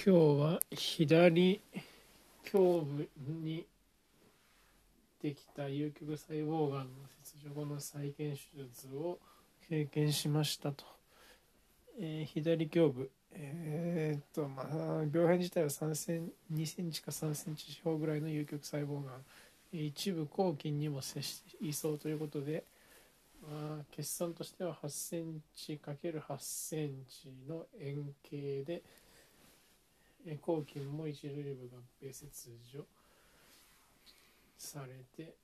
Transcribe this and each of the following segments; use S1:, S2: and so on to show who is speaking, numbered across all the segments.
S1: 今日は左胸部にできた有局細胞がんの切除後の再建手術を経験しましたと、えー、左胸部。えー、っとまあ病変自体は3セン2センチか3センチ四方ぐらいの有局細胞がん。一部抗菌にも接していそうということで、まあ、決算としては8センチ ×8 センチの円形で抗菌も一部合併切除されて、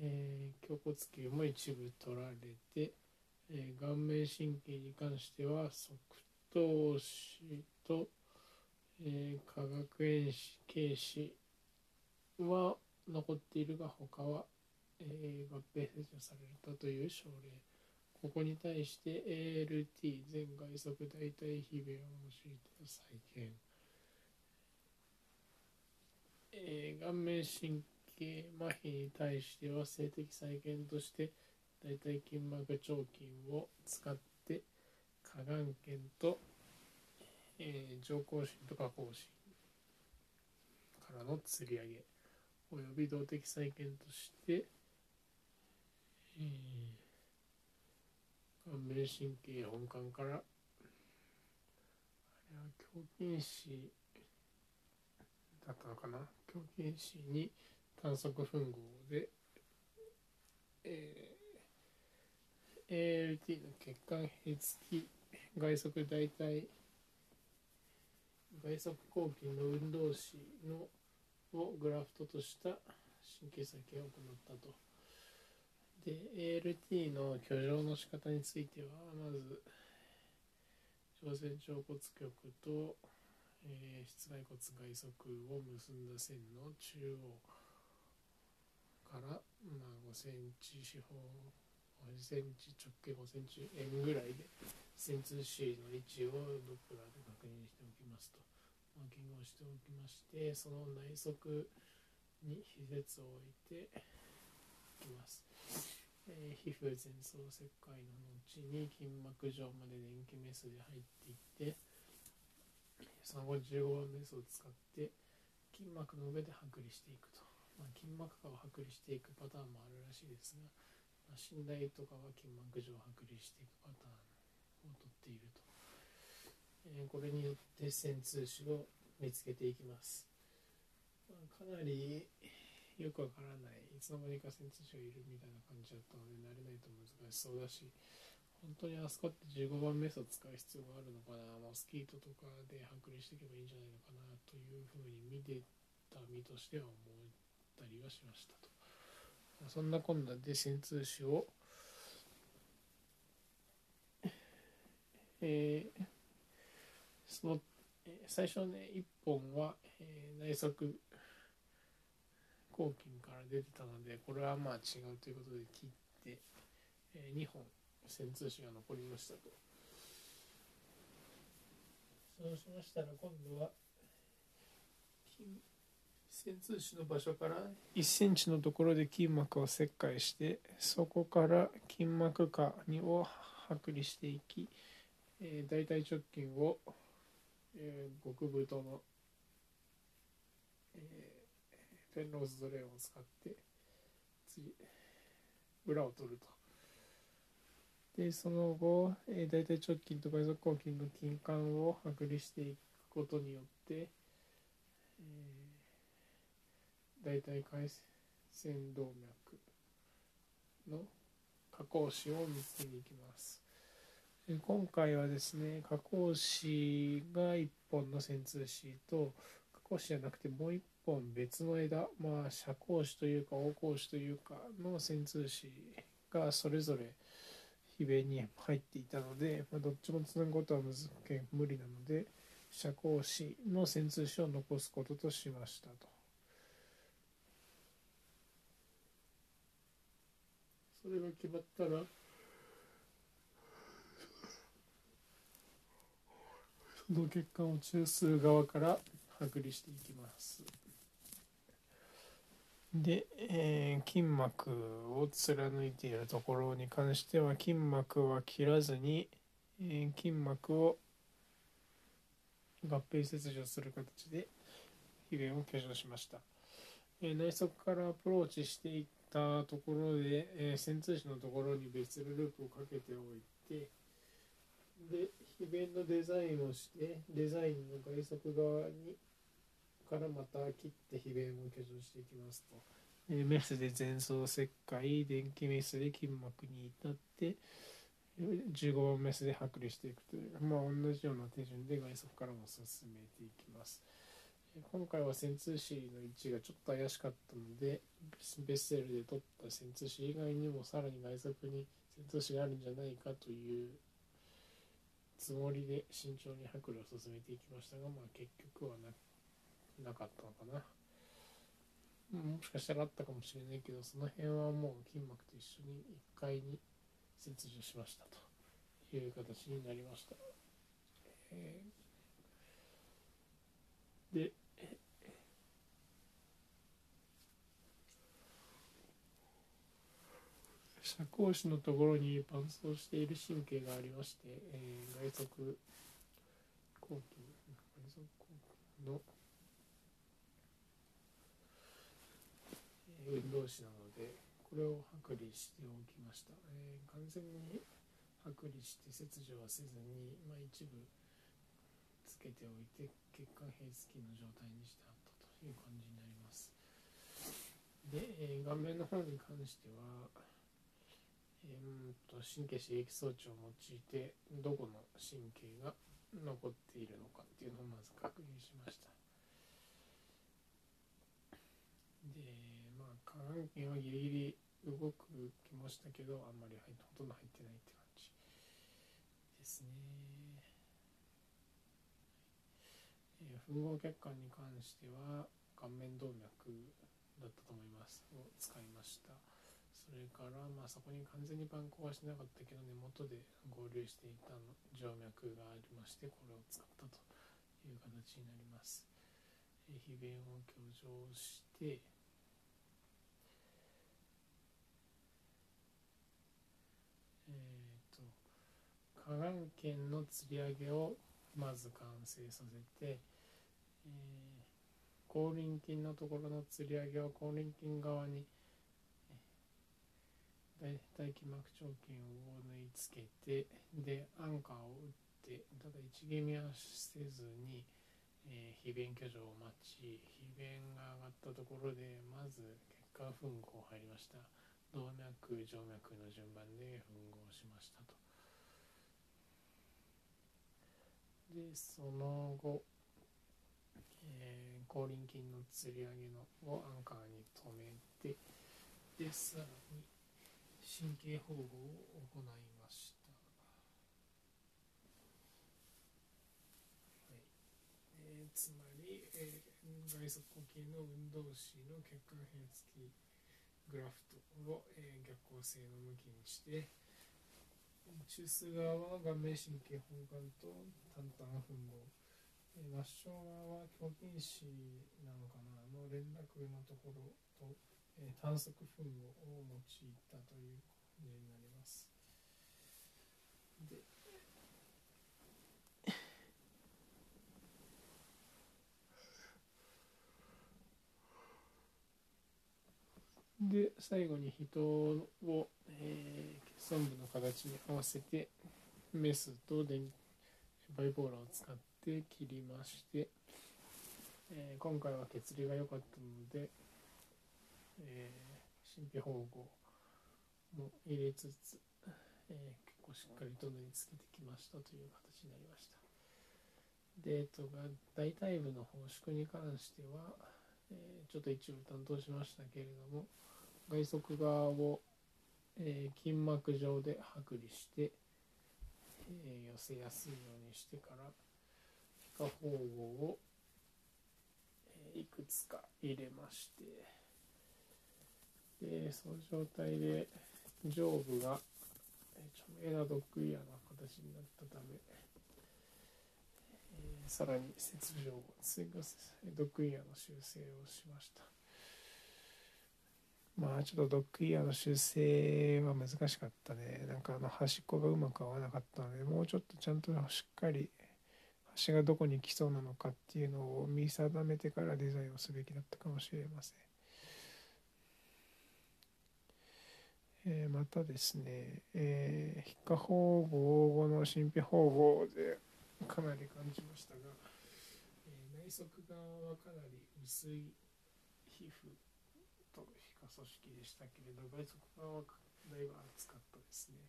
S1: えー、胸骨球も一部取られて、えー、顔面神経に関しては側頭視と、えー、化学遠視軽視は残っているが他は、えー、合併切除されたという症例。ここに対して ALT 全外側大体非弁を用いて再建。えー、顔面神経麻痺に対しては性的再建として大腿筋膜腸筋を使って下眼腱と、えー、上行心と下行心からの吊り上げおよび動的再建として、えー、顔面神経本管からあれは胸筋子だったのかな？狂犬子に短足吻合で、えー、ALT の血管壁付き外側大体外側抗菌の運動子のをグラフトとした神経再建を行ったと。で ALT の居上の仕方についてはまず朝鮮腸骨極とえー、室外骨外側を結んだ線の中央から、まあ、5センチ四方5センチ直径5センチ円ぐらいで線通 C の位置をドップラーで確認しておきますと。マーキングをしておきましてその内側に比舌を置いていきます、えー、皮膚前奏切開の後に筋膜上まで電気メスで入っていって産後15番メスを使って筋膜の上で剥離していくと、まあ、筋膜下を剥離していくパターンもあるらしいですが、まあ、寝台とかは筋膜上剥離していくパターンをとっていると、えー、これによって線通子を見つけていきます、まあ、かなりよくわからないいつの間にか線通子がいるみたいな感じだったので慣れないと難しそうだし本当にあそこって15番メスを使う必要があるのかな、モスキートとかで剥離していけばいいんじゃないのかなというふうに見てた身としては思ったりはしましたと。そんなこんなで線通紙を、えー、その、え最初ね1本は、えー、内側抗菌から出てたのでこれはまあ違うということで切って、えー、2本線通紙が残りましたとそうしましたら今度は線通紙の場所から1センチのところで筋膜を切開してそこから筋膜下にを剥離していき、えー、大腿直筋を、えー、極太の、えー、フェンローズドレーンを使って次裏を取ると。でその後、えー、大腿直筋と外側抗筋の筋管を剥離していくことによって、えー、大腿回線動脈の加工子を見つけに行きます。今回はですね加工子が1本の線通子と加工子じゃなくてもう1本別の枝まあ遮光子というか横光子というかの線通子がそれぞれ非弁に入っていたので、まあ、どっちもつなぐことは無理なので遮光紙の線通紙を残すこととしましたと。それが決まったらその血管を中枢側から剥離していきます。で、えー、筋膜を貫いているところに関しては筋膜は切らずに、えー、筋膜を、合併切除する形で非弁を挙上しました、えー、内側からアプローチしていったところで、えー、潜通紙のところに別ループをかけておいてで非弁のデザインをしてデザインの外側側にからまた切って非弁を挙上していきますと、えー、メスで前奏切開電気メスで筋膜に至って15番メスで剥離していくというまあ同じような手順で外側からも進めていきます。今回は潜通紙の位置がちょっと怪しかったのでベッセルで取った潜通紙以外にもさらに外側に潜通紙があるんじゃないかというつもりで慎重に剥離を進めていきましたが、まあ、結局はななかったのかな。もしかしたらあったかもしれないけど、その辺はもう筋膜と一緒に1階に切除しましたという形になりました。えー、で、尺押しのところに伴走している神経がありまして、えー、外側後筋外側後筋の運動詞なのでこれを剥離しておきました、えー、完全に剥離して切除はせずに、まあ、一部つけておいて血管閉付の状態にしてあったという感じになります。で、えー、顔面の方に関しては、えー、と神経刺激装置を用いてどこの神経が残っているのかっていうのをまず確認しました。で半身はギリギリ動くきましたけどあんまり入ってほとんど入ってないって感じですね、えー、吻合血管に関しては顔面動脈だったと思います。を使いました。それからまあそこに完全にパン粉はしなかったけど根元で合流していた静脈がありましてこれを使ったという形になります、えー、非弁を強調して下眼圏の吊り上げをまず完成させて、えー、後輪筋のところの吊り上げを後輪筋側に大筋膜腸筋を縫い付けてでアンカーを打ってただ一気味はせずに、えー、非弁居上を待ち非弁が上がったところでまず血管吻合入りました動脈静脈の順番で吻合しましたと。でその後、えー、後輪筋の吊り上げのをアンカーに止めてでさらに神経保護を行いました、はい。えー、つまり、えー、外側呼吸の運動子の血管変付きグラフトを、えー、逆行性の向きにして中枢側は顔面神経本管と淡々吻合末梢側は胸筋子なのかな。の連絡のところと、えー、短足吻合を用いたという例になります。でで最後に人を、えー、血損部の形に合わせてメスと電バイポーラーを使って切りまして、えー、今回は血流が良かったので、えー、神秘保護も入れつつ、えー、結構しっかりと縫い付けてきましたという形になりました。で、えっと、大腿部の放縮に関しては、え、ちょっと一部担当しましたけれども外側を、えー、筋膜上で剥離して、えー、寄せやすいようにしてから皮下縫合を、えー、いくつか入れましてでその状態で上部が、え著名なドッグイヤーな形になったため、えさらに切除を追加ドッグイヤーの修正をしました。まあちょっとドッグイヤーの修正は難しかったね。なんかあの端っこがうまく合わなかったので、もうちょっとちゃんとしっかり足がどこに来そうなのかっていうのを見定めてからデザインをすべきだったかもしれません。えー、またですね、えー、皮下縫合後の神秘縫合でかなり感じましたが、えー、内側側はかなり薄い皮膚と皮下組織でしたけれど外側はだいぶ厚かったですね。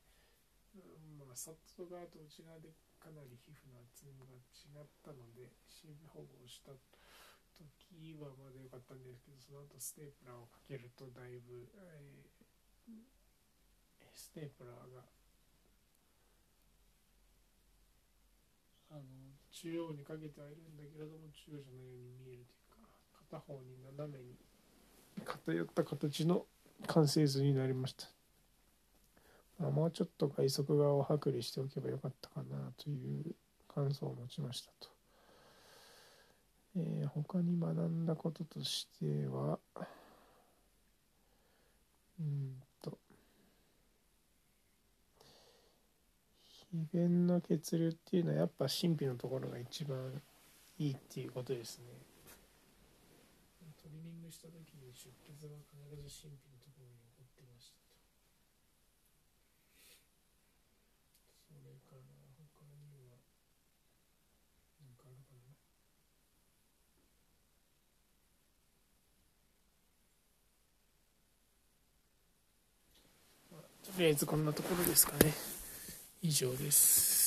S1: まあ、外側と内側でかなり皮膚の厚みが違ったので真皮縫合をした時はまだ良かったんですけどその後ステープラーをかけるとだいぶ、えー、ステープラーがあの中央にかけてはいるんだけれども中央じゃないように見えるというか片方に斜めに偏った形の完成図になりました。まあ、もうちょっと外側を剥離しておけばよかったかなという感想を持ちましたと。えー、他に学んだこととしては、うんと、非便の血流っていうのはやっぱ神秘のところが一番いいっていうことですね。した時に出血は必ず神秘のところに起こってました。それから、他にはとりあえずこんなところですかね。以上です。